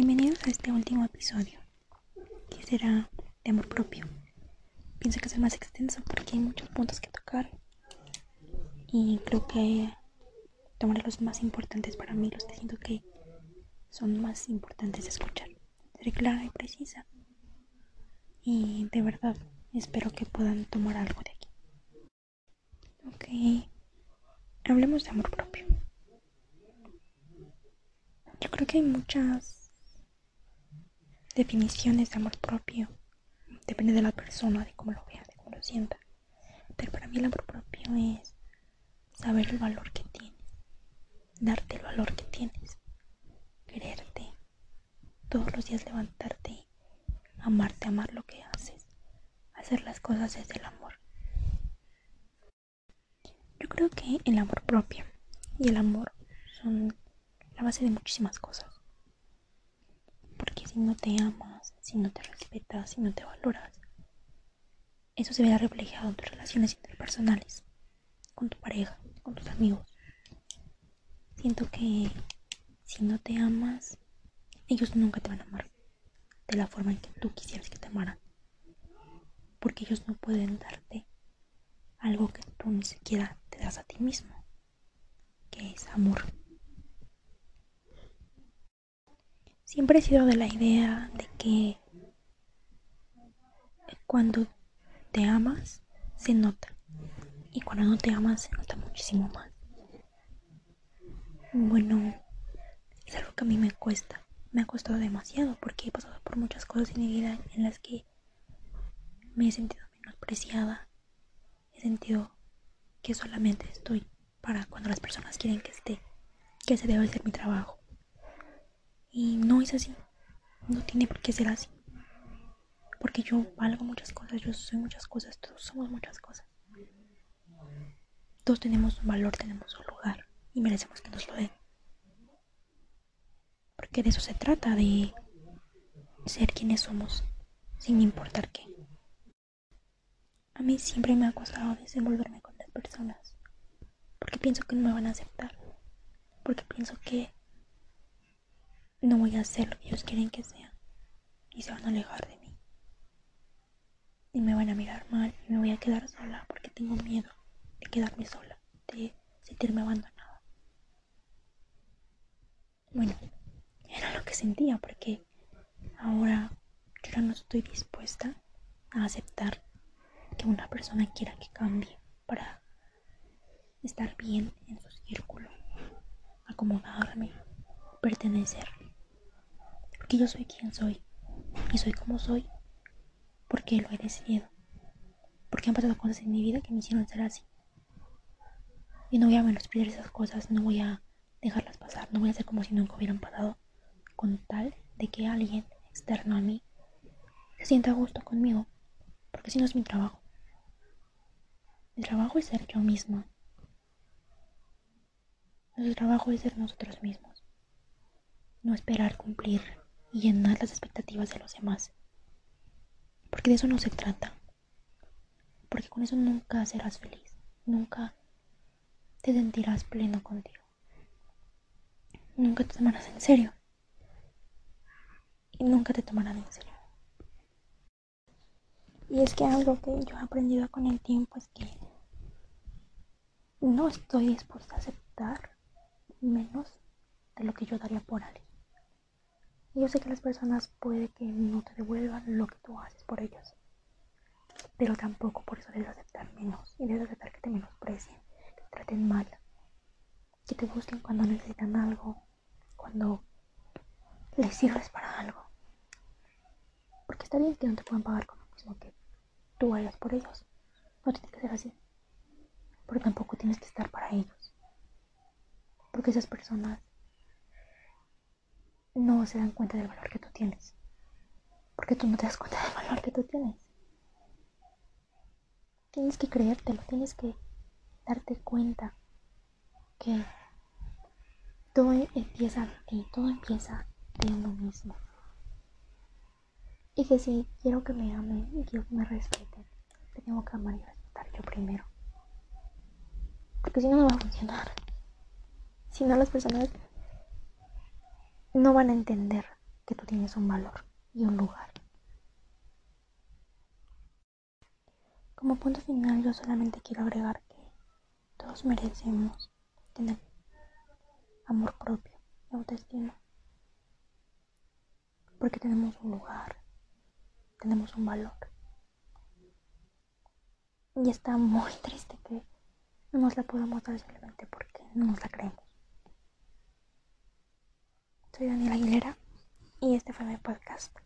Bienvenidos a este último episodio, que será de amor propio. Pienso que es el más extenso porque hay muchos puntos que tocar y creo que tomaré los más importantes para mí, los que siento que son más importantes de escuchar. Seré clara y precisa y de verdad espero que puedan tomar algo de aquí. Ok, hablemos de amor propio. Yo creo que hay muchas definiciones de amor propio. Depende de la persona, de cómo lo vea, de cómo lo sienta. Pero para mí el amor propio es saber el valor que tienes, darte el valor que tienes, quererte, todos los días levantarte, amarte, amar lo que haces, hacer las cosas desde el amor. Yo creo que el amor propio y el amor son la base de muchísimas cosas. Porque si no te amas, si no te respetas, si no te valoras, eso se verá reflejado en tus relaciones interpersonales, con tu pareja, con tus amigos. Siento que si no te amas, ellos nunca te van a amar de la forma en que tú quisieras que te amaran. Porque ellos no pueden darte algo que tú ni siquiera te das a ti mismo, que es amor. Siempre he sido de la idea de que cuando te amas se nota. Y cuando no te amas se nota muchísimo más. Bueno, es algo que a mí me cuesta, me ha costado demasiado porque he pasado por muchas cosas en mi vida en las que me he sentido menospreciada, he sentido que solamente estoy para cuando las personas quieren que esté, que ese debe ser mi trabajo y no es así. No tiene por qué ser así. Porque yo valgo muchas cosas, yo soy muchas cosas, todos somos muchas cosas. Todos tenemos un valor, tenemos un lugar y merecemos que nos lo den. Porque de eso se trata, de ser quienes somos, sin importar qué. A mí siempre me ha costado desenvolverme con las personas, porque pienso que no me van a aceptar, porque pienso que no voy a hacer lo que ellos quieren que sea. Y se van a alejar de mí. Y me van a mirar mal y me voy a quedar sola porque tengo miedo de quedarme sola, de sentirme abandonada. Bueno, era lo que sentía porque ahora yo ya no estoy dispuesta a aceptar que una persona quiera que cambie para estar bien en su círculo, acomodarme, pertenecer que yo soy quien soy y soy como soy porque lo he decidido. Porque han pasado cosas en mi vida que me hicieron ser así. Y no voy a menospreciar esas cosas, no voy a dejarlas pasar, no voy a hacer como si nunca hubieran pasado con tal de que alguien externo a mí se sienta a gusto conmigo, porque si no es mi trabajo. Mi trabajo es ser yo misma. Nuestro trabajo es ser nosotros mismos. No esperar cumplir y llenar las expectativas de los demás. Porque de eso no se trata. Porque con eso nunca serás feliz. Nunca te sentirás pleno contigo. Nunca te tomarás en serio. Y nunca te tomarán en serio. Y es que algo que yo he aprendido con el tiempo es que no estoy dispuesta a aceptar menos de lo que yo daría por alguien yo sé que las personas puede que no te devuelvan lo que tú haces por ellos. Pero tampoco por eso debes aceptar menos. Y debes aceptar que te menosprecien, que te traten mal. Que te busquen cuando necesitan algo. Cuando les sirves para algo. Porque está bien que no te puedan pagar con lo mismo que tú hagas por ellos. No tiene que ser así. Pero tampoco tienes que estar para ellos. Porque esas personas no se dan cuenta del valor que tú tienes. Porque tú no te das cuenta del valor que tú tienes. Tienes que creértelo, tienes que darte cuenta que todo empieza de ti, todo empieza de uno mismo. Y que si quiero que me amen y quiero que me respeten, te tengo que amar y respetar yo primero. Porque si no, no va a funcionar. Si no, las personas no van a entender que tú tienes un valor y un lugar. Como punto final yo solamente quiero agregar que todos merecemos tener amor propio y autoestima. Porque tenemos un lugar, tenemos un valor. Y está muy triste que no nos la podamos dar simplemente porque no nos la creemos. Soy Daniela Aguilera y este fue mi podcast.